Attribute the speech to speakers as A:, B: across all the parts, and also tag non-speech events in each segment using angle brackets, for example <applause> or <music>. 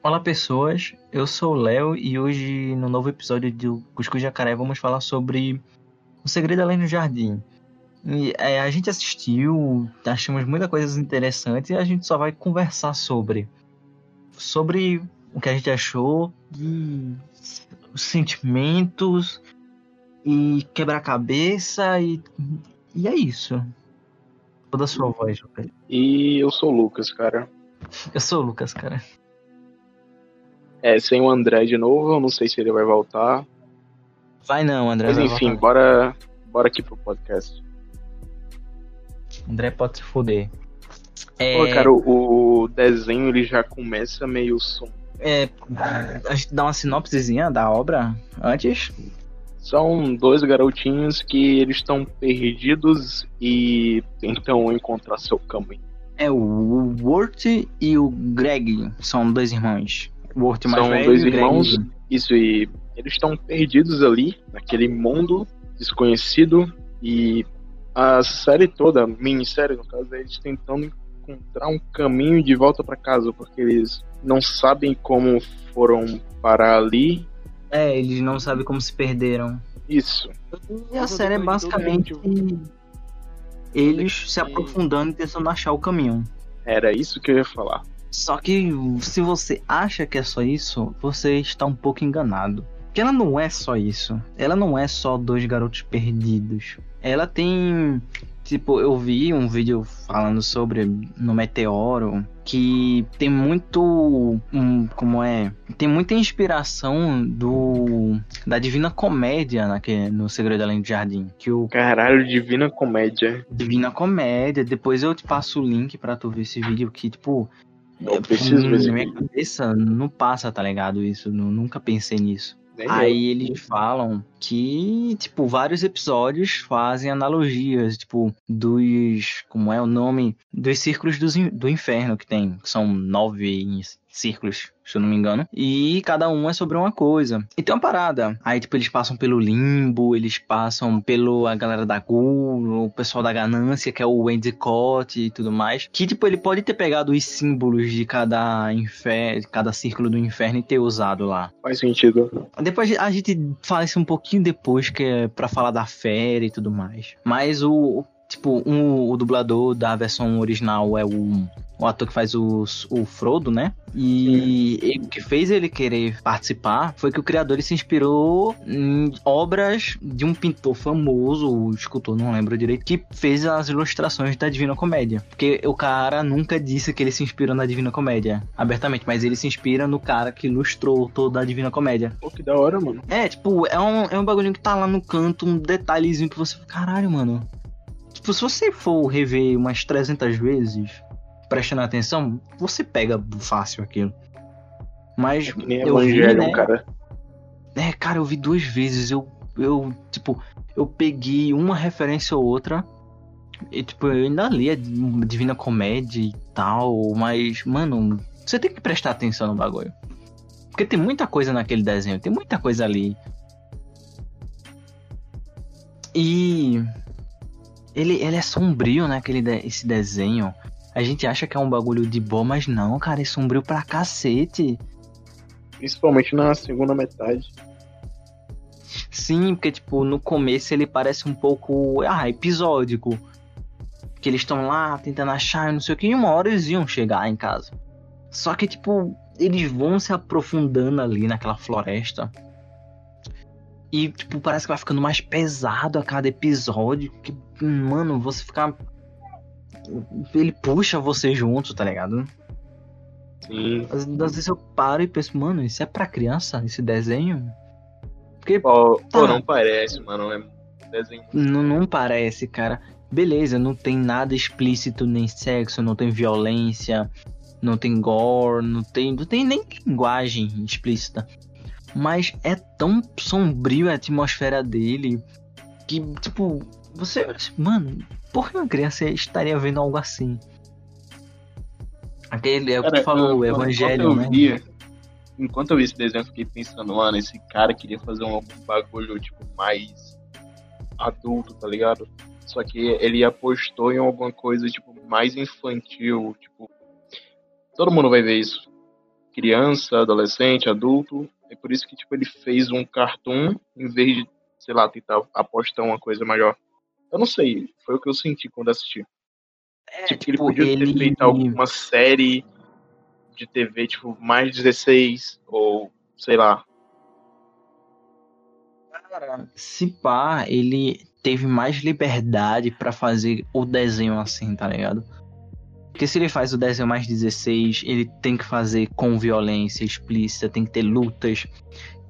A: Olá pessoas, eu sou o Léo e hoje no novo episódio do Cuscuz Jacaré vamos falar sobre O Segredo Além do Jardim. E, é, a gente assistiu, achamos muita coisa interessante e a gente só vai conversar sobre. Sobre o que a gente achou e os sentimentos e quebra-cabeça e, e é isso. Toda a sua voz.
B: E eu sou o Lucas, cara.
A: Eu sou o Lucas, cara.
B: É, sem o André de novo, eu não sei se ele vai voltar.
A: Vai não, André.
B: Mas enfim,
A: voltar.
B: bora, bora aqui pro podcast.
A: André pode se foder. É,
B: Pô, cara, o, o desenho ele já começa meio som.
A: é, a gente dá uma sinopsezinha da obra antes.
B: São dois garotinhos que eles estão perdidos e tentam encontrar seu caminho.
A: É o Wort e o Greg, são dois irmãos. Wort mais
B: São
A: velho
B: dois
A: Greg-
B: irmãos. Isso, e eles estão perdidos ali, naquele mundo desconhecido, e a série toda, a minissérie no caso, é eles tentando encontrar um caminho de volta para casa, porque eles não sabem como foram parar ali.
A: É, eles não sabem como se perderam.
B: Isso.
A: E a série é basicamente eles se aprofundando e tentando achar o caminho.
B: Era isso que eu ia falar.
A: Só que se você acha que é só isso, você está um pouco enganado. Porque ela não é só isso. Ela não é só dois garotos perdidos. Ela tem. Tipo, eu vi um vídeo falando sobre no Meteoro que tem muito. hum, como é? Tem muita inspiração do. da Divina Comédia naquele, no Segredo Além do Jardim. Que o
B: Caralho, Divina Comédia.
A: Divina Comédia. Depois eu te passo o link pra tu ver esse vídeo que, tipo.
B: Eu preciso ver esse
A: Na minha
B: vídeo.
A: cabeça não passa, tá ligado? Isso. nu- nunca pensei nisso.
B: Nem eu.
A: Aí eles falam que, tipo, vários episódios fazem analogias, tipo, dos. Como é o nome? Dos círculos in- do inferno que tem. Que são nove círculos, se eu não me engano. E cada um é sobre uma coisa. E tem uma parada. Aí, tipo, eles passam pelo limbo, eles passam pelo a galera da Gul, o pessoal da ganância, que é o Endicott e tudo mais. Que, tipo, ele pode ter pegado os símbolos de cada inferno, cada círculo do inferno e ter usado lá.
B: Faz sentido.
A: Depois a gente fala isso um pouquinho depois, que é pra falar da fera e tudo mais. Mas o. Tipo, um, o dublador da versão original é o, o ator que faz o, o Frodo, né? E ele- o que fez ele querer participar foi que o criador se inspirou em obras de um pintor famoso, o escultor, não lembro direito, que fez as ilustrações da Divina Comédia. Porque o cara nunca disse que ele se inspirou na Divina Comédia abertamente, mas ele se inspira no cara que ilustrou toda a Divina Comédia.
B: Pô, que da hora, mano.
A: É, tipo, é um, é um bagulhinho que tá lá no canto, um detalhezinho que você. Caralho, mano. Tipo, se você for rever umas 300 vezes, prestando atenção, você pega fácil aquilo. Mas
B: É que nem
A: eu vi,
B: Evangelion,
A: né?
B: cara.
A: É, cara, eu vi duas vezes. Eu, eu, tipo, eu peguei uma referência ou outra. E, tipo, eu ainda li a Divina Comédia e tal, mas, mano, você tem que prestar atenção no bagulho. Porque tem muita coisa naquele desenho, tem muita coisa ali. E. Ele, ele é sombrio, né? Aquele de- esse desenho. A gente acha que é um bagulho de boa, mas não, cara, é sombrio pra cacete.
B: Principalmente na segunda metade.
A: Sim, porque, tipo, no começo ele parece um pouco. Ah, episódico. Que eles estão lá tentando achar, não sei o que, e uma hora eles iam chegar em casa. Só que, tipo, eles vão se aprofundando ali naquela floresta. E, tipo, parece que vai ficando mais pesado a cada episódio. Que, mano, você fica. Ele puxa você junto, tá ligado?
B: Sim.
A: Às, às vezes eu paro e penso, mano, isso é pra criança, esse desenho? Porque
B: Pô, pô,
A: Tá.
B: não parece, mano. É desenho.
A: Não, não parece, cara. Beleza, não tem nada explícito, nem sexo, não tem violência, não tem gore, não tem, não tem nem linguagem explícita. Mas é tão sombrio a atmosfera dele que, tipo, você. Mano, por que uma criança estaria vendo algo assim? Aquele é o que tu falou, o
B: eu-
A: Evangelho,
B: enquanto
A: né?
B: eu via, enquanto eu vi esse desenho, eu fiquei pensando, mano, esse cara queria fazer um bagulho, tipo, mais adulto, tá ligado? Só que ele apostou em alguma coisa, tipo, mais infantil, tipo... Todo mundo vai ver isso. criança, adolescente, adulto. É por isso que tipo ele fez um cartoon em vez de, sei lá, tentar apostar uma coisa maior. Eu não sei, foi o que eu senti quando assisti. É, tipo, tipo, ele podia ele... ter feito alguma série de TV, tipo, mais 16, ou sei lá.
A: Cara, se pá, ele teve mais liberdade para fazer o desenho assim, tá ligado? Porque se ele faz o desenho mais 16, ele tem que fazer com violência explícita, tem que ter lutas,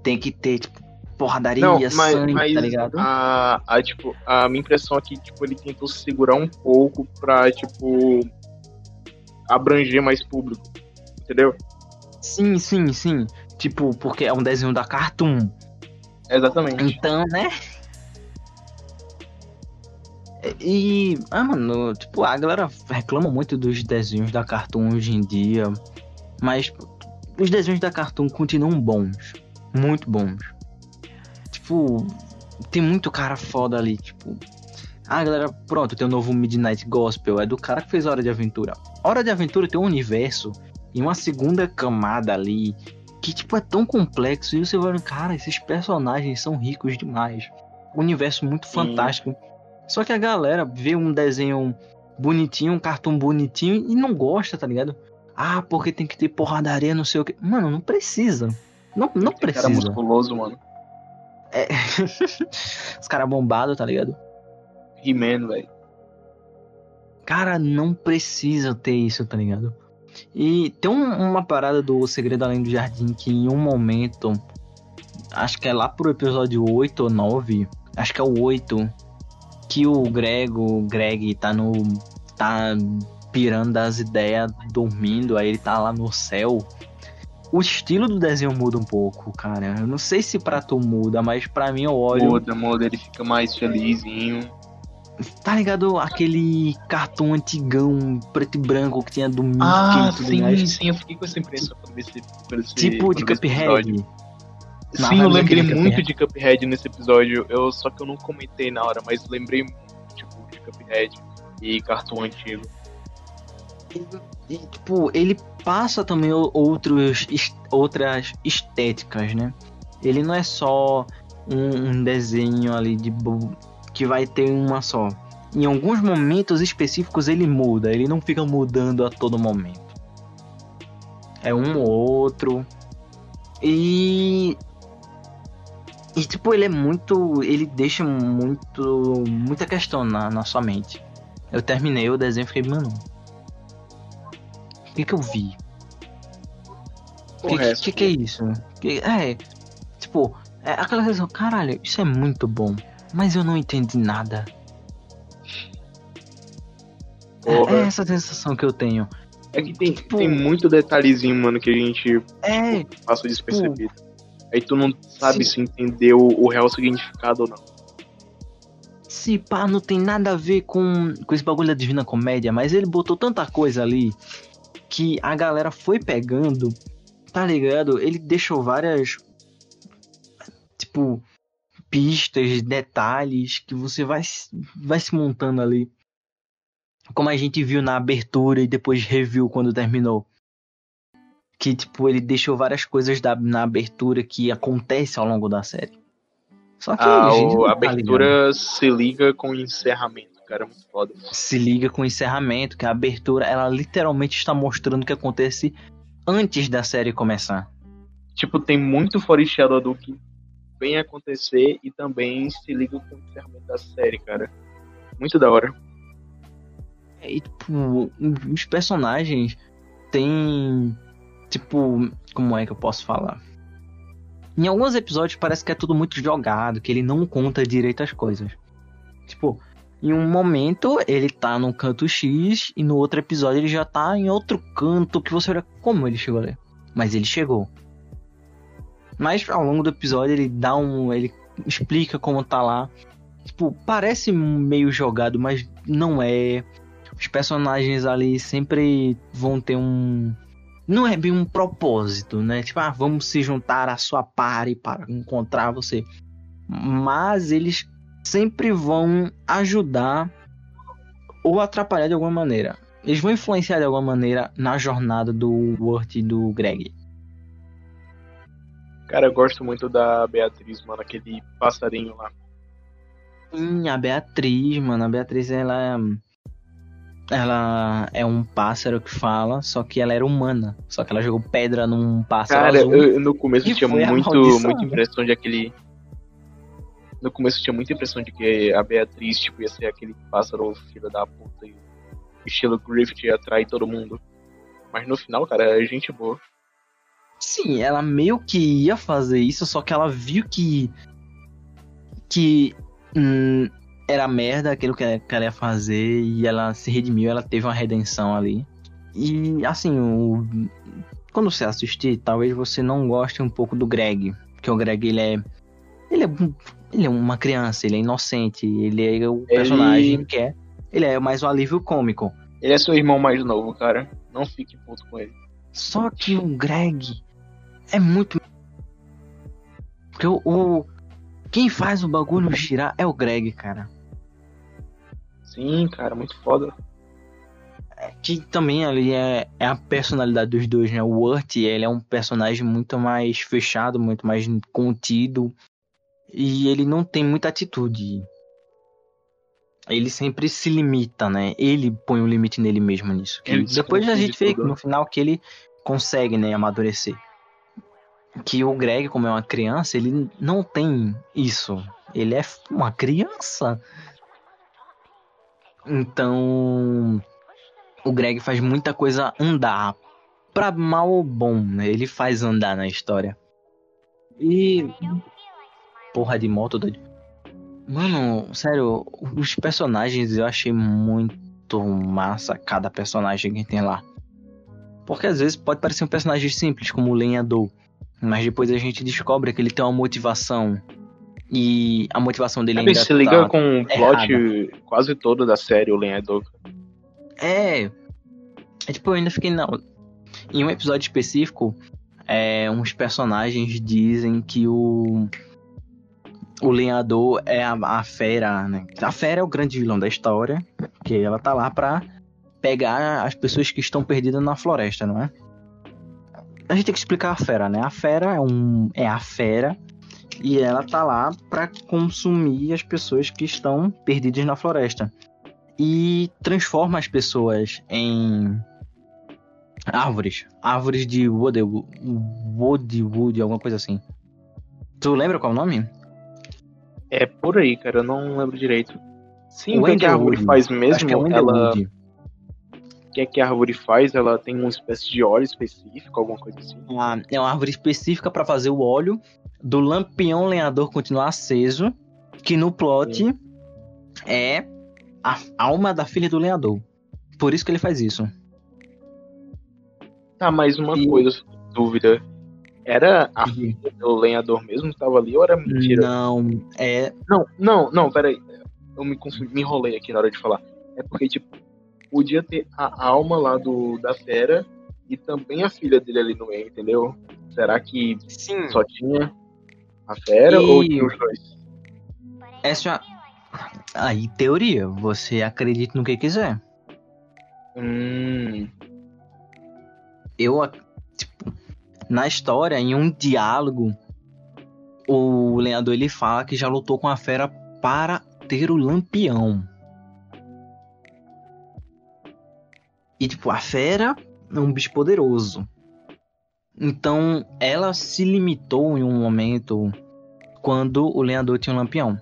A: tem que ter, tipo, porradaria, Não, mas, sangue, mas tá ligado?
B: A, a, tipo, a minha impressão aqui, é tipo, ele tentou segurar um pouco pra, tipo, abranger mais público, entendeu?
A: Sim, sim, sim. Tipo, porque é um desenho da Cartoon.
B: Exatamente.
A: Então, né? E, ah, mano, tipo, a galera reclama muito dos desenhos da Cartoon hoje em dia, mas os desenhos da Cartoon continuam bons, muito bons. Tipo, tem muito cara foda ali, tipo. Ah, galera, pronto, tem o um novo Midnight Gospel, é do cara que fez Hora de Aventura. Hora de Aventura tem um universo e uma segunda camada ali que, tipo, é tão complexo e você vai, cara, esses personagens são ricos demais. Um universo muito Sim. Só que a galera vê um desenho bonitinho, um cartão bonitinho e não gosta, tá ligado? Ah, porque tem que ter porradaria, não sei o que. Mano, não precisa. Não, não tem precisa. Cara
B: musculoso, mano.
A: É. <laughs> Os caras bombados, tá ligado?
B: He-Man, velho.
A: Cara, não precisa ter isso, tá ligado? E tem um, uma parada do Segredo Além do Jardim que em um momento, acho que é lá pro episódio 8 ou 9, acho que é o 8, que o Grego, Greg tá no. tá pirando das ideias, dormindo, aí ele tá lá no céu. O estilo do desenho muda um pouco, cara. Eu não sei se pra tu muda, mas pra mim eu olho.
B: Muda, muda, ele fica mais felizinho.
A: Tá ligado aquele cartão antigão, preto e branco que tinha do
B: Mickey ah, sim, mais? sim, eu fiquei com essa impressão quando esse,
A: Tipo de Cuphead.
B: Sim, eu lembrei muito de Cuphead nesse episódio, eu, só que eu não comentei na hora, mas lembrei tipo, de Cuphead e cartão antigo.
A: E, e, tipo, ele passa também outros, outras estéticas, né? Ele não é só um, um desenho ali de que vai ter uma só. Em alguns momentos específicos ele muda, ele não fica mudando a todo momento. É um ou outro. E e, tipo, ele é muito. Ele deixa muito. muita questão na, na sua mente. Eu terminei o desenho e fiquei, mano. O que que eu vi? O que, que, que, é isso? Que, é. Tipo, é aquela sensação, caralho, isso é muito bom. Mas eu não entendi nada. É, é, essa sensação que eu tenho.
B: É que tem, tipo, tem muito detalhezinho, mano, que a gente
A: é,
B: passa despercebido. Tipo, Aí tu não sabe Sim. se entendeu o real significado ou não.
A: Se pá, não tem nada a ver com, com esse bagulho da Divina Comédia, mas ele botou tanta coisa ali que a galera foi pegando, tá ligado? Ele deixou várias. Tipo, pistas, detalhes que você vai, vai se montando ali. Como a gente viu na abertura e depois reviu quando terminou que tipo ele deixou várias coisas da, na abertura que acontece ao longo da série.
B: Só que ah, a, a abertura tá se liga com o encerramento, cara, muito foda.
A: Se liga com o encerramento, que a abertura ela literalmente está mostrando o que acontece antes da série começar.
B: Tipo, tem muito foreshadow do que vem acontecer e também se liga com o encerramento da série, cara. Muito da hora.
A: E, tipo, os personagens têm Tipo, como é que eu posso falar? Em alguns episódios parece que é tudo muito jogado, que ele não conta direito as coisas. Tipo, em um momento ele tá num canto X e no outro episódio ele já tá em outro canto que você olha como ele chegou ali. Mas ele chegou. Mas ao longo do episódio ele dá um. ele explica como tá lá. Tipo, parece meio jogado, mas não é. Os personagens ali sempre vão ter um, não é bem um propósito, né? Tipo, ah, vamos se juntar à sua pare para encontrar você. Mas eles sempre vão ajudar ou atrapalhar de alguma maneira. Eles vão influenciar de alguma maneira na jornada do Wurt e do Greg.
B: Cara, eu gosto muito da Beatriz, mano, aquele passarinho lá.
A: Sim, a Beatriz, mano. A Beatriz, ela. Ela é um pássaro que fala, só que ela era humana. Só que ela jogou pedra num pássaro
B: Cara,
A: azul.
B: eu, no começo tinha muito, muita impressão de aquele. No começo tinha muita impressão de que a Beatriz, tipo, ia ser aquele pássaro filho da puta e estilo Griffith ia atrair todo mundo. Mas no final, cara, é gente boa.
A: Sim, ela meio que ia fazer isso, só que ela viu que. que. hum, era merda aquilo que ela, que ela ia fazer e ela se redimiu, ela teve uma redenção ali. E assim, o, quando você assistir, talvez você não goste um pouco do Greg, porque o Greg ele é. Ele é, ele é uma criança, ele é inocente, ele é o personagem que é. Ele é mais um alívio cômico.
B: Ele é seu irmão mais novo, cara. Não fique puto com ele.
A: Só que o Greg é muito. Porque o, o- Quem faz o bagulho girar é o Greg, cara.
B: Sim, cara, muito foda.
A: Que também ali é, é a personalidade dos dois, né? O Urt, ele é um personagem muito mais fechado, muito mais contido. E ele não tem muita atitude. Ele sempre se limita, né? Ele põe o limite nele mesmo nisso. Depois a gente vê no final que ele consegue, né, amadurecer. Que o Greg, como é uma criança, ele não tem isso. Ele é uma criança. Então, o Greg faz muita coisa andar. Pra mal ou bom, né? Ele faz andar na história. E. Porra de moto, doido. Mano, sério, os personagens eu achei muito massa cada personagem que tem lá. Porque às vezes pode parecer um personagem simples, como o lenhador. Mas depois a gente descobre que ele tem uma motivação. E a motivação dele
B: Ele
A: ainda
B: se liga
A: tá...
B: com o plot quase todo da série, o Lenhador.
A: É. É tipo, eu ainda fiquei. Não. Em um episódio específico, é, uns personagens dizem que o. O lenhador é a, a fera, né? A fera é o grande vilão da história. Que ela tá lá pra pegar as pessoas que estão perdidas na floresta, não é? A gente tem que explicar a fera, né? A fera é um. É a fera. E ela tá lá pra consumir as pessoas que estão perdidas na floresta e transforma as pessoas em árvores. Árvores de wood, wood, alguma coisa assim. Tu lembra qual é o nome?
B: É por aí, cara, eu não lembro direito. Sim,
A: O
B: o que, que a árvore faz
A: Acho
B: mesmo?
A: é o
B: ela, o que é que a árvore faz? Ela tem uma espécie de óleo específico, alguma coisa assim.
A: Uma- é uma árvore específica para fazer o óleo do lampião lenhador continuar aceso, que no plot é a alma da filha do lenhador. Por isso que ele faz isso.
B: Tá, mais uma
A: E-
B: coisa, dúvida. Era a filha do lenhador mesmo que tava ali ou era mentira?
A: Não, é
B: Não, não, não, peraí. Eu me confundi, me enrolei aqui na hora de falar. É porque, tipo, podia ter a alma lá do, da fera e também a filha dele ali no meio, entendeu? Será que
A: sim.
B: só tinha a fera
A: E-
B: ou tinha os dois?
A: Essa é uma... Aí, teoria. Você acredita no que quiser.
B: Hum,
A: Eu, tipo, na história, em um diálogo, o lenhador ele fala que já lutou com a fera para ter o lampião. E, tipo, a fera é um bicho poderoso. Então, ela se limitou em um momento quando o lenhador tinha um lampião.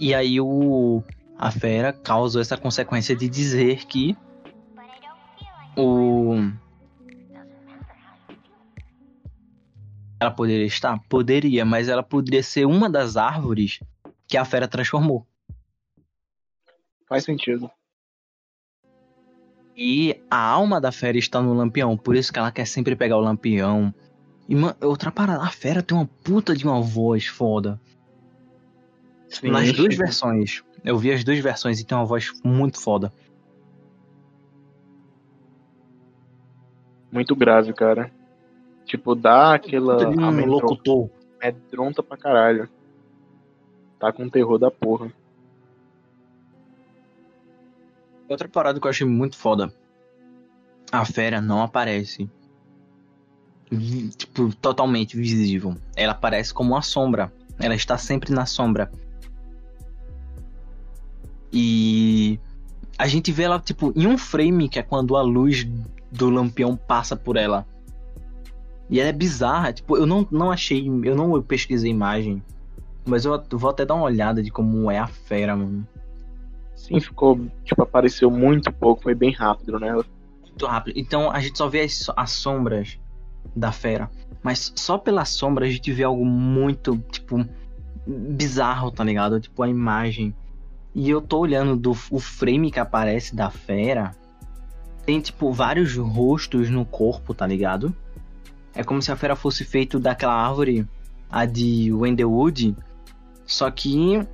A: E aí o a fera causou essa consequência de dizer que o ela poderia estar, poderia, mas ela poderia ser uma das árvores que a fera transformou.
B: faz sentido.
A: E a alma da fera está no lampião, por isso que ela quer sempre pegar o lampião. E man, outra parada, a fera tem uma puta de uma voz foda.
B: Sim,
A: Nas duas versões. Eu vi as duas versões e tem uma voz muito foda.
B: Muito grave, cara. Tipo, dá aquela
A: um locutor.
B: amedronta pra caralho. Tá com terror da porra.
A: Outra parada que eu achei muito foda. A fera não aparece tipo, totalmente visível. Ela aparece como uma sombra. Ela está sempre na sombra. E a gente vê ela, tipo, em um frame, que é quando a luz do lampião passa por ela. E ela é bizarra, tipo, eu não, não achei, eu não pesquisei imagem, mas eu vou até dar uma olhada de como é a fera, mano.
B: Sim, ficou, tipo, apareceu muito pouco, foi bem rápido, né?
A: Muito rápido. Então a gente só vê as, as sombras da fera. Mas só pela sombra a gente vê algo muito, tipo, bizarro, tá ligado? Tipo, a imagem. E eu tô olhando do o frame que aparece da fera. Tem, tipo, vários rostos no corpo, tá ligado? É como se a fera fosse feito daquela árvore, a de Wendelwood. Só que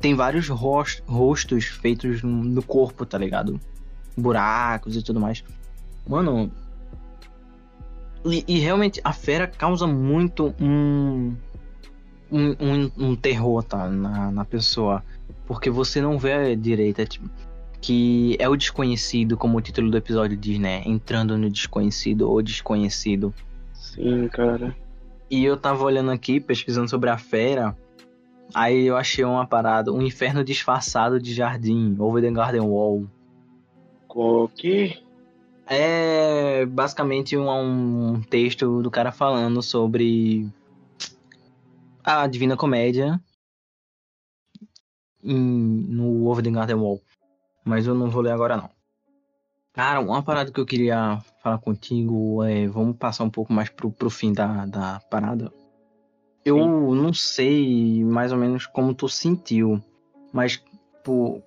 A: tem vários rostos feitos no corpo, tá ligado? Buracos e tudo mais. Mano. E, e realmente a fera causa muito um. Um, um, um terror, tá? Na, na pessoa. Porque você não vê direito. É tipo, que é o desconhecido, como o título do episódio diz, né? Entrando no desconhecido ou desconhecido.
B: Sim, cara.
A: E eu tava olhando aqui, pesquisando sobre a fera. Aí eu achei uma parada, um inferno disfarçado de jardim, Over the Garden Wall.
B: O quê?
A: É basicamente um, um texto do cara falando sobre a Divina Comédia em, no Over the Garden Wall. Mas eu não vou ler agora não. Cara, uma parada que eu queria falar contigo é. Vamos passar um pouco mais pro, pro fim da, da parada. Eu Sim. não sei mais ou menos como tu sentiu, mas por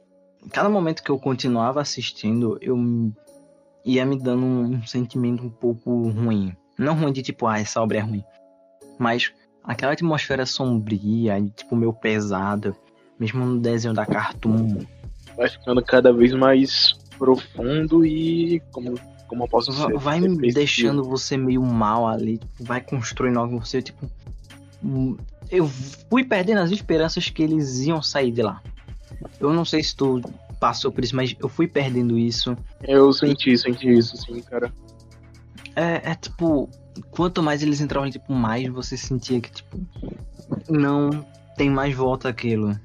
A: cada momento que eu continuava assistindo, eu ia me dando um sentimento um pouco ruim. Não ruim de tipo, ah, essa obra é ruim. Mas aquela atmosfera sombria, tipo, meio pesada, mesmo no desenho da Cartoon.
B: Vai ficando cada vez mais profundo e como como eu posso
A: dizer, vai me deixando você meio mal ali, tipo, vai construindo algo em você, tipo, eu fui perdendo as esperanças que eles iam sair de lá. Eu não sei se tu passou por isso, mas eu fui perdendo isso.
B: Eu senti, e... senti isso, sim, cara.
A: É, é tipo, quanto mais eles entravam, tipo, mais você sentia que, tipo, não tem mais volta aquilo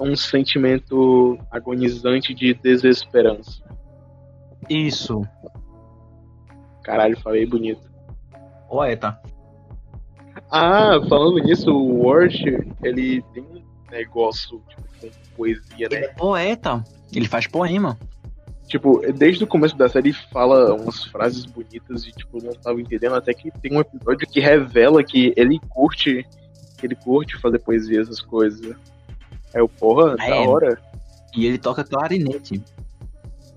B: um sentimento agonizante de desesperança.
A: Isso.
B: Caralho, falei bonito.
A: Poeta.
B: Ah, falando nisso, o Word, ele tem um negócio tipo, com poesia, né?
A: Ele é poeta. Ele faz poema.
B: Tipo, desde o começo da série fala umas frases bonitas e, tipo, não tava entendendo, até que tem um episódio que revela que ele curte, que ele curte fazer poesia, essas coisas. É o porra, é, da hora.
A: E ele toca clarinete.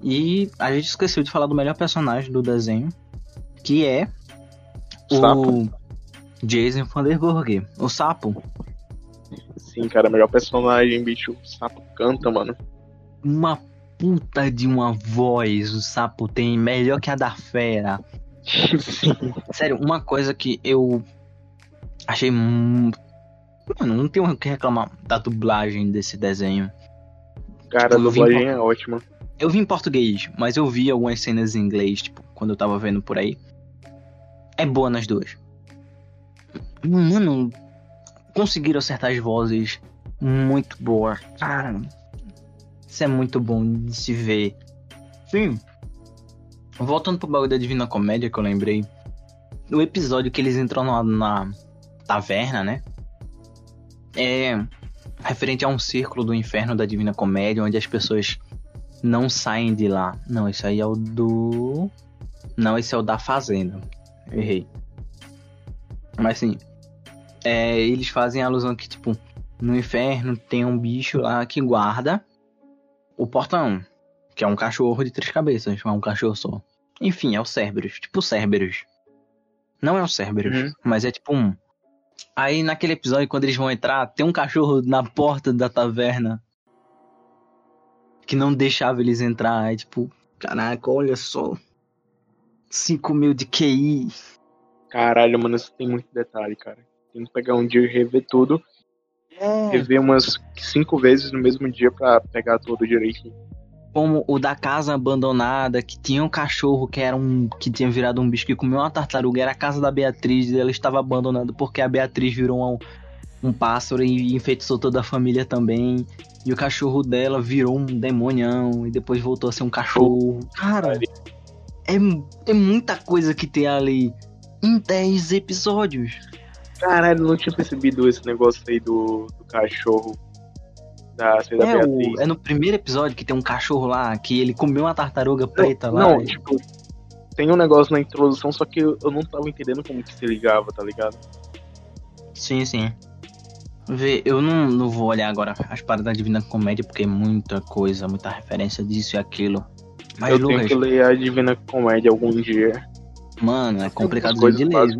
A: E a gente esqueceu de falar do melhor personagem do desenho, que é sapo. Jason Vanderburg, o sapo.
B: Sim, cara, melhor personagem, bicho. O sapo canta, mano.
A: Uma puta de uma voz o sapo tem, melhor que a da fera. Sério, uma coisa que eu achei Mano, não tenho o que reclamar da dublagem desse desenho.
B: Cara, a dublagem é ótima.
A: Eu vi em português, mas eu vi algumas cenas em inglês, tipo, quando eu tava vendo por aí. É boa nas duas. Mano, conseguiram acertar as vozes muito boa. Cara, isso é muito bom de se ver. Sim. Voltando pro bagulho da Divina Comédia que eu lembrei. O episódio que eles entram na, na taverna, né? é referente a um círculo do inferno da Divina Comédia, onde as pessoas não saem de lá. Não, isso aí é o do. Não, esse é o da Fazenda. Errei. Mas assim, é, eles fazem alusão que, tipo, no inferno tem um bicho lá que guarda o portão. Que é um cachorro de três cabeças, é um cachorro só. Enfim, é o Cerberus. Tipo Cerberus. Não é o Cerberus, uhum. mas é tipo um. Aí naquele episódio, quando eles vão entrar, tem um cachorro na porta da taverna que não deixava eles entrar. Aí, tipo, caraca, olha só. 5 mil de QI.
B: Caralho, mano, isso tem muito detalhe, cara. Que pegar um dia e rever tudo. É. Rever umas cinco vezes no mesmo dia pra pegar tudo direitinho.
A: como o da casa abandonada, que tinha um cachorro que era um que tinha virado um bicho que comeu uma tartaruga, era a casa da Beatriz, e ela estava abandonada porque a Beatriz virou um, um pássaro e enfeitiçou toda a família também. E o cachorro dela virou um demonião e depois voltou a ser um cachorro. Cara, é, é muita coisa que tem ali em 10 episódios.
B: Caralho, não tinha percebido esse negócio aí do, do cachorro da, assim, da
A: É, o, é no primeiro episódio que tem um cachorro lá que ele comeu uma tartaruga preta
B: não,
A: lá.
B: Não, tipo, tem um negócio na introdução, só que eu, eu não tava entendendo como que se ligava, tá ligado?
A: Sim, sim. Vê, eu não, não vou olhar agora as paradas da Divina Comédia, porque é muita coisa, muita referência disso e aquilo. Mas,
B: eu
A: Lucas,
B: tenho que ler a Divina Comédia algum dia.
A: mano, é complicado de ler.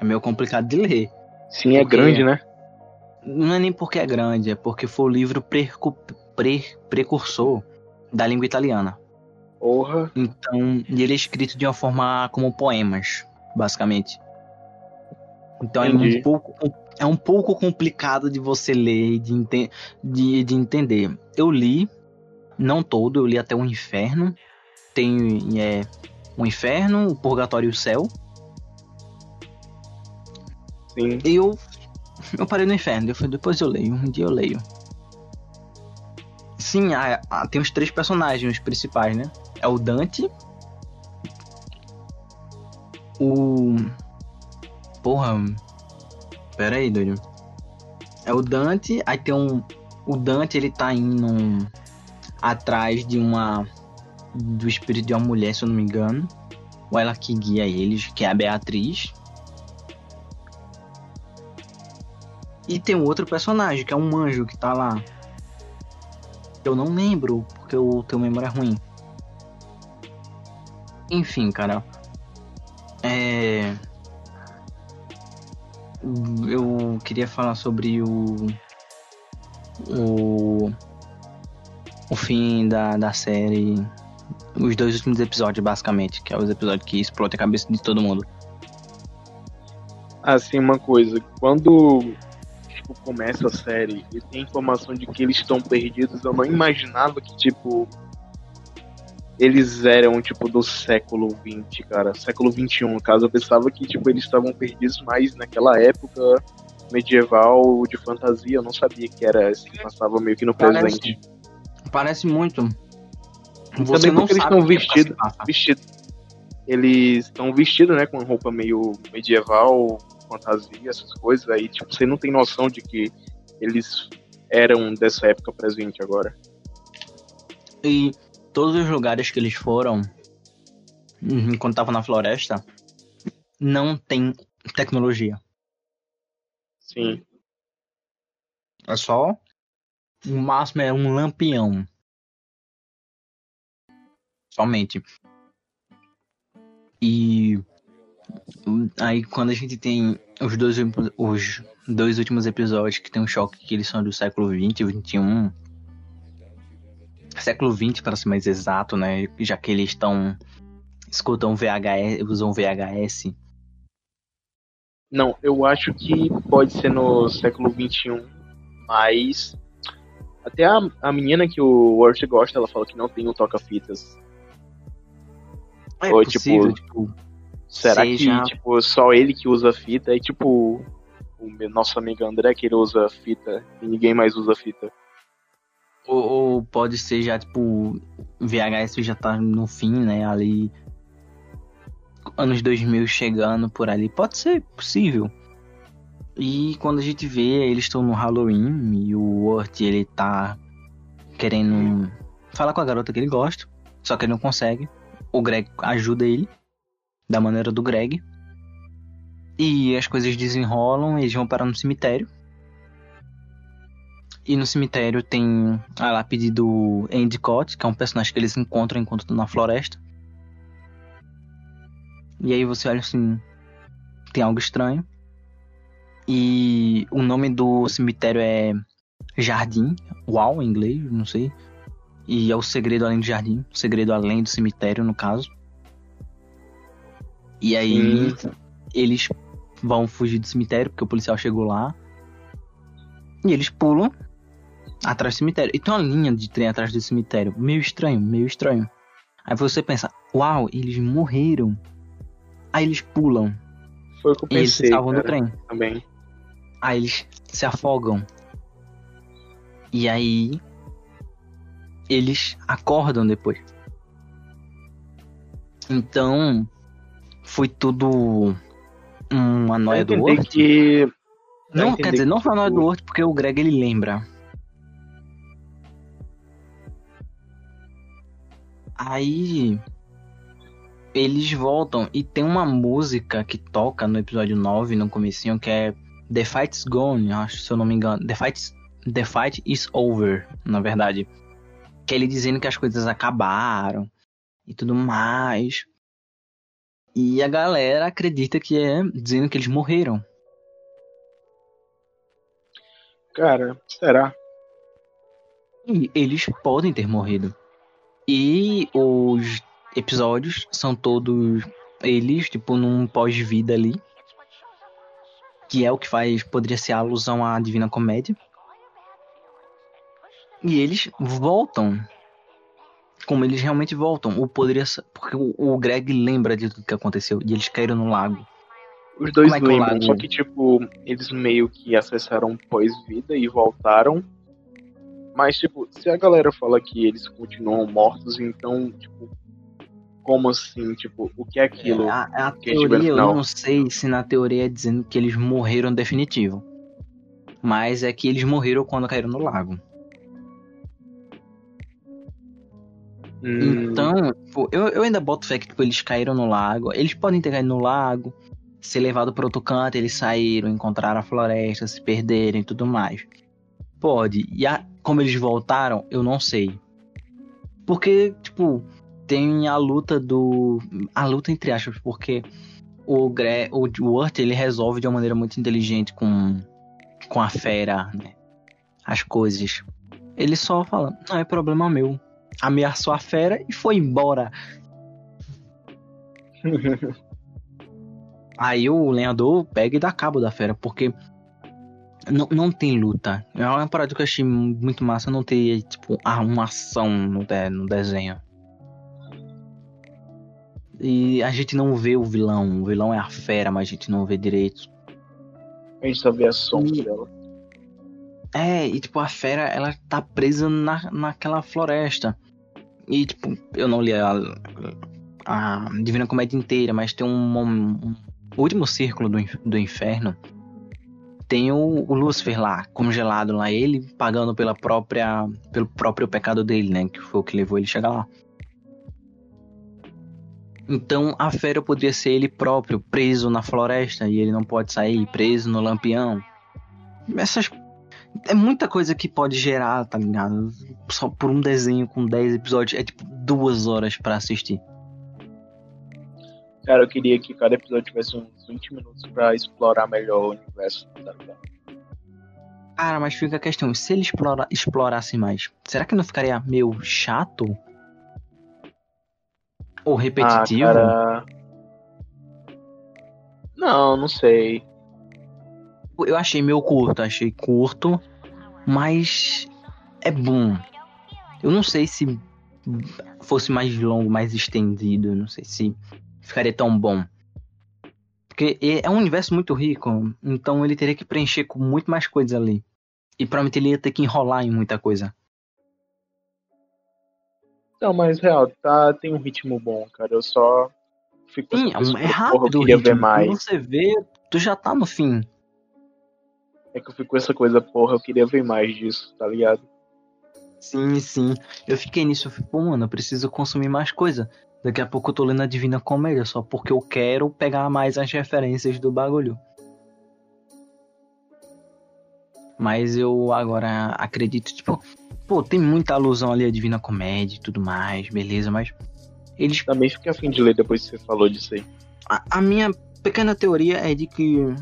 A: É meio complicado de ler.
B: Sim, é grande, né?
A: Não é nem porque é grande, é porque foi o livro precu- pre- precursor da língua italiana.
B: Porra.
A: Então, e ele é escrito de uma forma como poemas, basicamente. Então é um, pouco, é um pouco complicado de você ler e de, ente- de, de entender. Eu li, não todo, eu li até o inferno. Tem é, o inferno, o purgatório e o céu.
B: Sim.
A: E eu, eu parei no inferno, eu falei, depois eu leio, um dia eu leio. Sim, ah, ah, tem os três personagens principais, né? É o Dante. O. Porra. Pera aí, doido. É o Dante, aí tem um. O Dante, ele tá indo atrás de uma. Do espírito de uma mulher, se eu não me engano. Ou ela que guia eles, que é a Beatriz. E tem um outro personagem, que é um anjo que tá lá. Eu não lembro, porque o teu memória é ruim. Enfim, cara. É. Eu queria falar sobre o. O. O fim da, da série. Os dois últimos episódios, basicamente. Que é os episódios que explodem a cabeça de todo mundo.
B: Assim, uma coisa. Quando tipo, começa a série e tem informação de que eles estão perdidos, eu não imaginava que, tipo. Eles eram, tipo, do século XX, cara. Século XXI, no caso. Eu pensava que, tipo, eles estavam perdidos mais naquela época medieval de fantasia. Eu não sabia que era se passava meio que no
A: Parece-
B: presente.
A: Parece muito.
B: Também porque eles estão
A: que é
B: vestidos- vestido. Eles estão vestidos, né, com roupa meio medieval, fantasia, essas coisas. Aí, tipo, você não tem noção de que eles eram dessa época presente agora.
A: E todos os lugares que eles foram, uhum, enquanto estavam na floresta, não tem tecnologia.
B: Sim.
A: É só. O máximo é um lampião. Somente. E. Aí quando a gente tem os dois, os dois últimos episódios que tem um choque que eles são do século XX e XXI. Século XX, para ser mais exato, né? Já que eles estão. Escutam VHS, usam VHS.
B: Não, eu acho que pode ser no século XXI, mas. Até a, a menina que o Wort gosta, ela fala que não tem um toca-fitas.
A: É
B: Ou,
A: possível,
B: tipo,
A: tipo,
B: Será
A: Seja-
B: que, tipo, só ele que usa fita? E, tipo, o nosso amigo André, que ele usa fita e ninguém mais usa fita.
A: Ou, ou pode ser já, tipo, VHS já tá no fim, né? Ali. Anos 2000 chegando por ali. Pode ser possível. E quando a gente vê, eles estão no Halloween e o Wort, ele tá querendo falar com a garota que ele gosta. Só que ele não consegue. O Greg ajuda ele. Da maneira do Greg. E as coisas desenrolam, eles vão parar no cemitério. E no cemitério tem a lápide do Endicott, que é um personagem que eles encontram enquanto estão na floresta. E aí você olha assim, tem algo estranho. E o nome do cemitério é Jardim, Uau em inglês, não sei. E é o segredo além do jardim, o segredo além do cemitério, no caso. E aí eles vão fugir do cemitério, porque o policial chegou lá. E eles pulam atrás do cemitério. E tem uma linha de trem atrás do cemitério. Meio estranho, meio estranho. Aí você pensa, uau, eles morreram. Aí eles pulam.
B: Foi o que eu pensei,
A: e eles se salvam
B: cara,
A: do trem.
B: também.
A: Aí eles se afogam. E aí. Eles acordam depois. Então. Foi tudo. Uma noia do Word.
B: que...
A: Não, quer dizer,
B: que,
A: não foi a noia do Word porque o Greg ele lembra. Aí. Eles voltam e tem uma música que toca no episódio 9, no comecinho, que é The Fight's Gone, acho, se eu não me engano. The, Fight's, The Fight is Over, na verdade. Que é ele dizendo que as coisas acabaram e tudo mais. E a galera acredita que é dizendo que eles morreram.
B: Cara, será?
A: E eles podem ter morrido. E os episódios são todos eles, tipo, num pós-vida ali. Que é o que faz. Poderia ser a alusão à Divina Comédia. E eles voltam. Como eles realmente voltam. Ou poderia ser. Porque o, o Greg lembra de tudo que aconteceu. E eles caíram no lago.
B: Os dois
A: Como é
B: lembram,
A: lago-
B: só que, tipo, eles meio que acessaram pós-vida e voltaram. Mas, tipo, se a galera fala que eles continuam mortos, então, tipo, como assim? Tipo, o que é aquilo?
A: É, a, a
B: no
A: teoria, eu não sei se na teoria é dizendo que eles morreram definitivo. Mas é que eles morreram quando caíram no lago.
B: Hum,
A: Então, pô, eu, eu ainda boto fé que tipo, eles caíram no lago. Eles podem ter caído no lago, ser levado para outro canto, eles saíram, encontraram a floresta, se perderem e tudo mais. Pode. E a- como eles voltaram, eu não sei. Porque, tipo, tem a luta do. A luta entre aspas, porque o, Gre o Wurt ele resolve de uma maneira muito inteligente com, com a fera, né? As coisas. Ele só fala, não é problema meu ameaçou a fera e foi embora. <laughs> Aí o lenhador pega e dá cabo da fera, porque não, não tem luta. É uma parada que eu achei muito massa não ter, tipo, uma ação no, de- no desenho. E a gente não vê o vilão. O vilão é a fera, mas a gente não vê direito.
B: a gente só vê a sombra
A: E-
B: dela.
A: É, e tipo, a fera, ela tá presa na, naquela floresta. E tipo, eu não li a, a Divina Comédia inteira, mas tem um, um- um- último círculo do, do inferno. Tem o, o Lúcifer lá, congelado lá, ele pagando pela própria, pelo próprio pecado dele, né? Que foi o que levou ele a chegar lá. Então a fera poderia ser ele próprio, preso na floresta, e ele não pode sair, preso no lampião. Essas é muita coisa que pode gerar, tá ligado? Só por um desenho com 10 episódios é tipo duas horas pra assistir.
B: Cara, eu queria que cada episódio tivesse uns 20 minutos pra explorar melhor o universo, tá ligado?
A: Cara, mas fica a questão, se ele explora, explorasse mais, será que não ficaria meio chato? Ou repetitivo?
B: Ah, cara... Não, não sei.
A: Eu achei meio curto, achei curto, mas é bom. Eu não sei se fosse mais longo, mais estendido, não sei se ficaria tão bom. Porque é um universo muito rico, então ele teria que preencher com muito mais coisas ali. E provavelmente ele ia ter que enrolar em muita coisa.
B: Não, mas real, tá, tem um ritmo bom, cara. Eu só fico
A: Sim, é, é
B: porra,
A: rápido
B: eu queria
A: ritmo.
B: ver mais.
A: Quando você vê, tu já tá no fim.
B: É que eu fico com essa coisa, porra, eu queria ver mais disso, tá ligado?
A: Sim, sim. Eu fiquei nisso, eu fiquei, pô, mano, eu preciso consumir mais coisa. Daqui a pouco eu tô lendo a Divina Comédia só porque eu quero pegar mais as referências do bagulho. Mas eu agora acredito, tipo, pô, tem muita alusão ali à Divina Comédia e tudo mais, beleza, mas eles.
B: Também fiquei afim de ler depois que você falou disso aí.
A: A, a minha pequena teoria é de que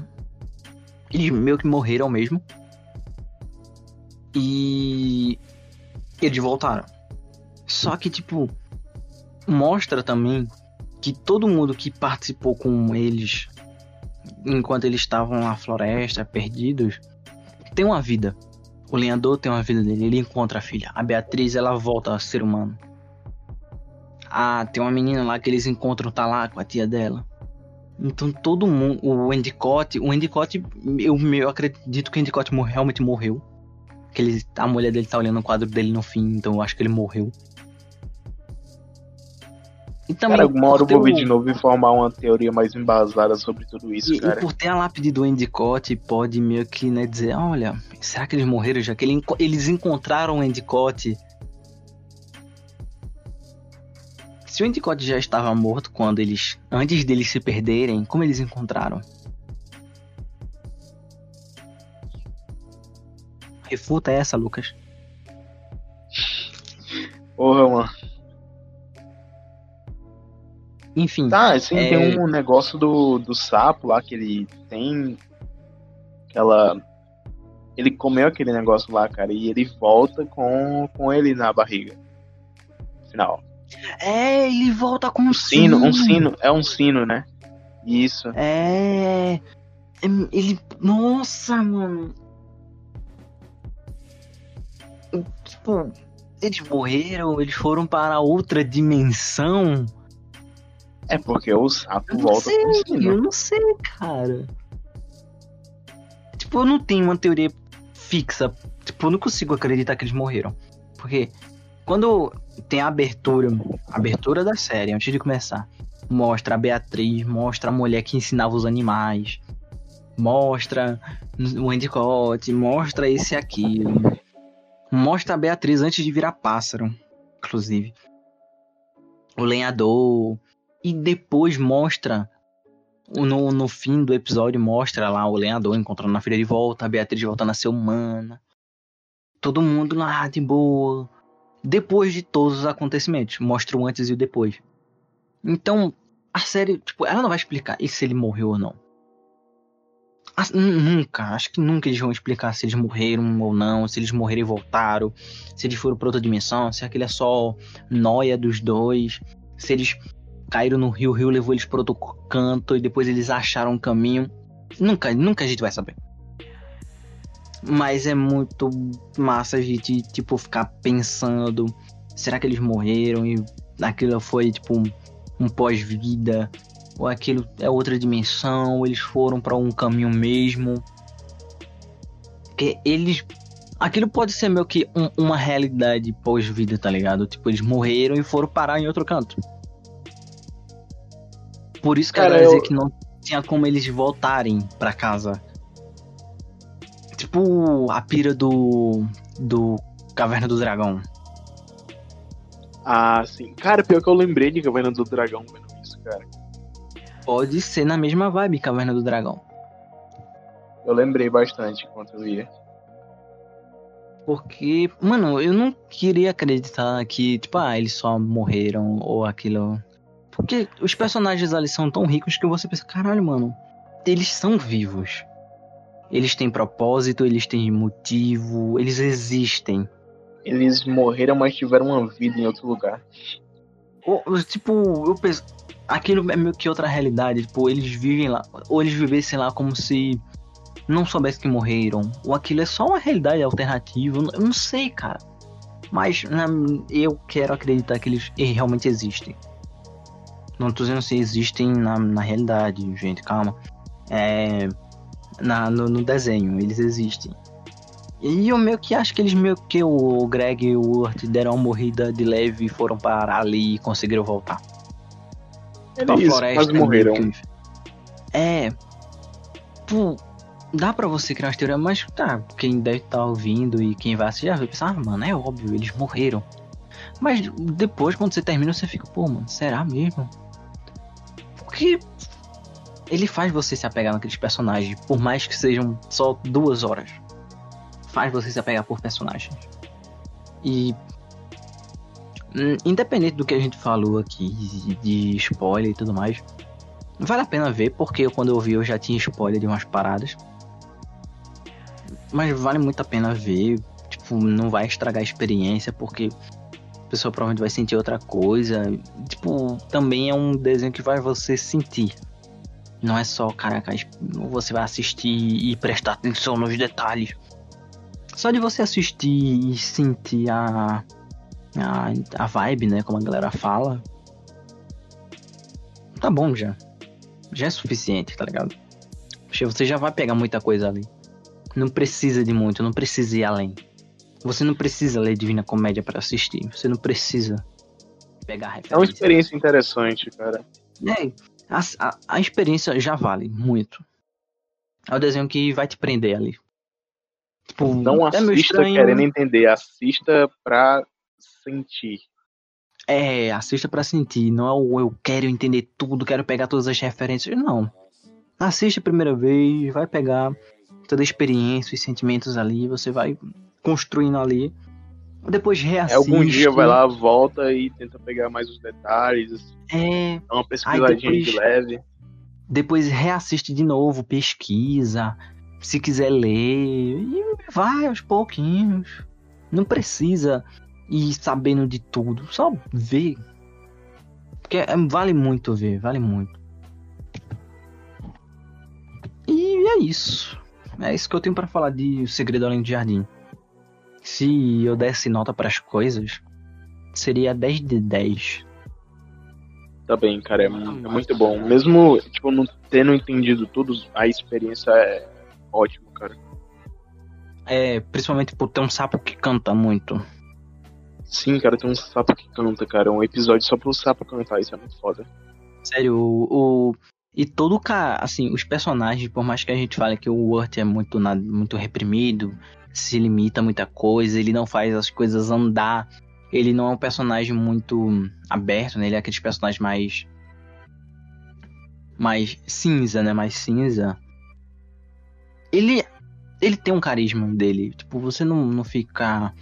A: eles meio que morreram mesmo. E eles voltaram. Só que, tipo, mostra também que todo mundo que participou com eles enquanto eles estavam na floresta, perdidos, tem uma vida. O lenhador tem uma vida dele, ele encontra a filha. A Beatriz, ela volta a ser humano. Ah, tem uma menina lá que eles encontram, tá lá com a tia dela. Então todo mundo, o Endicott, o Endicott, eu, eu acredito que o Endicott realmente morreu. Que ele, a mulher dele tá olhando o quadro dele no fim, então eu acho que ele morreu.
B: E também, cara, alguma hora eu vou ver de novo e formar uma teoria mais embasada sobre tudo isso,
A: e,
B: cara.
A: E por ter a lápide do Endicott, pode meio que né, dizer, olha, será que eles morreram já que ele, eles encontraram o Endicott? Se o Endicott já estava morto quando eles, antes deles se perderem, como eles encontraram? Refuta essa, Lucas.
B: Porra, mano.
A: Enfim.
B: Tá, assim, é... tem um negócio do, do sapo lá que ele tem. Aquela. Ele comeu aquele negócio lá, cara, e ele volta com, com ele na barriga. Final.
A: É, ele volta com
B: um sino. Um sino, é um sino, né? Isso.
A: É. é ele. Nossa, mano. Tipo, eles morreram, eles foram para outra dimensão.
B: É porque o sapo volta sei, por cima.
A: Eu não sei, cara. Tipo, eu não tenho uma teoria fixa. Tipo, eu não consigo acreditar que eles morreram. Porque quando tem a abertura, abertura da série, antes de começar, mostra a Beatriz, mostra a mulher que ensinava os animais, mostra o Endicott, mostra esse aqui. Mostra a Beatriz antes de virar pássaro, inclusive. O lenhador, e depois mostra no, no fim do episódio mostra lá o lenhador encontrando a filha de volta, a Beatriz voltando a ser humana. Todo mundo lá de boa. Depois de todos os acontecimentos, mostra o antes e o depois. Então, a série, tipo, ela não vai explicar se ele morreu ou não. Nunca, acho que nunca eles vão explicar se eles morreram ou não, se eles morreram e voltaram, se eles foram para outra dimensão, se aquele é só noia dos dois, se eles caíram no rio, o rio levou eles para outro canto e depois eles acharam um caminho. Nunca, nunca a gente vai saber. Mas é muito massa a gente, tipo, ficar pensando: será que eles morreram e aquilo foi, tipo, um, um pós-vida? Ou aquilo é outra dimensão? Ou eles foram para um caminho mesmo? Que eles. Aquilo pode ser meio que um, uma realidade pós-vida, tá ligado? Tipo, eles morreram e foram parar em outro canto. Por isso que Cara, eu dizer que não tinha como eles voltarem para casa. Tipo a pira do. do Caverna do Dragão.
B: Ah, sim. Cara, pior que eu lembrei de Caverna do Dragão vendo isso, cara.
A: Pode ser na mesma vibe Caverna do Dragão.
B: Eu lembrei bastante enquanto eu ia.
A: Porque, mano, eu não queria acreditar que, tipo, ah, eles só morreram ou aquilo. Porque os personagens ali são tão ricos que você pensa, caralho, mano, eles são vivos. Eles têm propósito, eles têm motivo, eles existem.
B: Eles morreram, mas tiveram uma vida em outro lugar.
A: Ou, tipo, eu penso, aquilo é meio que outra realidade. Tipo, eles vivem lá, ou eles vivessem lá como se não soubessem que morreram. Ou aquilo é só uma realidade alternativa. Eu não sei, cara. Mas eu quero acreditar que eles realmente existem. Não tô dizendo se existem na, na realidade, gente, calma. É. Na, no, no desenho, eles existem. E eu meio que acho que eles meio que o Greg e o Urt deram uma morrida de leve e foram parar ali e conseguiram voltar.
B: Eles floresta, morreram.
A: É. Pô, dá pra você criar uma teoria, mas tá, quem deve estar tá ouvindo e quem vai assistir vai pensar, ah, mano, é óbvio, eles morreram. Mas depois, quando você termina, você fica, pô, mano, será mesmo? Porque ele faz você se apegar naqueles personagens, por mais que sejam só duas horas. Faz você se apegar por personagens. E. Hum, independente do que a gente falou aqui, de spoiler e tudo mais, vale a pena ver, porque quando eu vi eu já tinha spoiler de umas paradas. Mas vale muito a pena ver. Tipo, não vai estragar a experiência, porque pessoa provavelmente vai sentir outra coisa. Tipo, também é um desenho que vai você sentir. Não é só, caraca, você vai assistir e prestar atenção nos detalhes. Só de você assistir e sentir a, a, a vibe, né? Como a galera fala. Tá bom já. Já é suficiente, tá ligado? Você já vai pegar muita coisa ali. Não precisa de muito, não precisa ir além. Você não precisa ler Divina Comédia para assistir. Você não precisa pegar referência.
B: É uma experiência interessante, cara.
A: É, a, a, a experiência já vale muito. É o desenho que vai te prender ali.
B: Tipo, não é assista querendo entender, assista pra sentir.
A: É, assista para sentir, não é o eu quero entender tudo, quero pegar todas as referências, não. Assiste a primeira vez, vai pegar toda a experiência, os sentimentos ali, você vai construindo ali. Depois reassiste. É,
B: algum dia vai lá, volta e tenta pegar mais os detalhes.
A: É.
B: Dá uma pesquisadinha depois, de leve.
A: Depois reassiste de novo, pesquisa, se quiser ler, e vai aos pouquinhos. Não precisa ir sabendo de tudo, só ver. Porque é, vale muito ver, vale muito. E é isso. É isso que eu tenho para falar de O Segredo Além do Jardim. Se eu desse nota para as coisas, seria 10 de 10.
B: Tá bem, cara, é, é, muito bom. Mesmo, tipo, não tendo entendido tudo, a experiência é ótima, cara.
A: É, principalmente por ter um sapo que canta muito.
B: Sim, cara, tem um sapo que canta, cara. Um episódio só pro sapo cantar, isso é muito foda.
A: Sério, o, o e todo cara, assim, os personagens, por mais que a gente fale que o Wurt é muito, muito reprimido, se limita a muita coisa, ele não faz as coisas andar, ele não é um personagem muito aberto, né? Ele é aqueles personagens mais. mais cinza, né? Mais cinza. Ele. Ele tem um carisma dele. Tipo, você não, não fica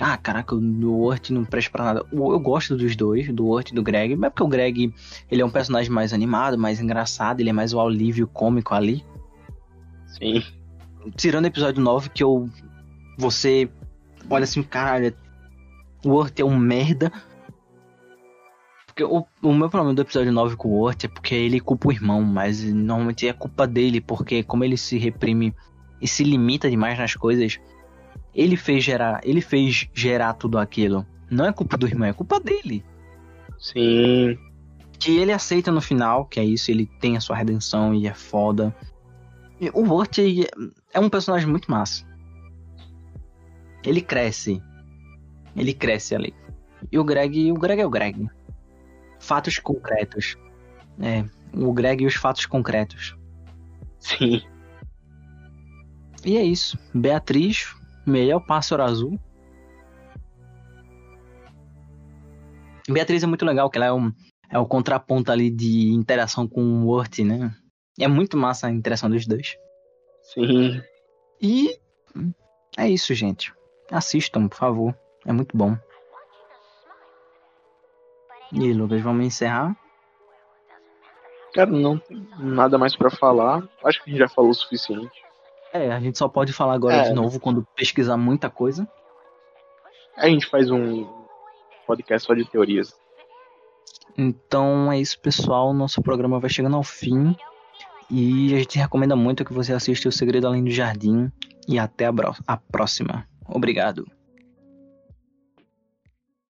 A: ah, caraca, o Urt não presta pra nada. Eu gosto dos dois, do Urt e do Greg, mas é porque o Greg, ele é um personagem mais animado, mais engraçado, ele é mais o alívio cômico ali.
B: Sim.
A: Tirando o episódio 9, que eu... Você olha assim, caralho, o Urt é um merda. Porque o, o meu problema do episódio 9 com o Urt é porque ele culpa o irmão, mas normalmente é culpa dele, porque como ele se reprime e se limita demais nas coisas ele fez gerar, ele fez gerar tudo aquilo. Não é culpa do irmão, é culpa dele.
B: Sim.
A: Que ele aceita no final, que é isso, ele tem a sua redenção e é foda. E o Wort é um personagem muito massa. Ele cresce. Ele cresce ali. E o Greg, o Greg é o Greg. Fatos concretos. É, o Greg e os fatos concretos.
B: Sim.
A: E é isso. Beatriz, o pássaro azul. Beatriz é muito legal, que ela é, um, é o contraponto ali de interação com o Wurt, né? É muito massa a interação dos dois.
B: Sim.
A: E é isso, gente. Assistam, por favor. É muito bom. E aí, Lucas, vamos encerrar?
B: Cara, não nada mais para falar. Acho que a gente já falou o suficiente.
A: É, a gente só pode falar agora é. de novo quando pesquisar muita coisa.
B: A gente faz um podcast só de teorias.
A: Então é isso, pessoal. Nosso programa vai chegando ao fim. E a gente recomenda muito que você assista O Segredo Além do Jardim. E até a, a próxima. Obrigado.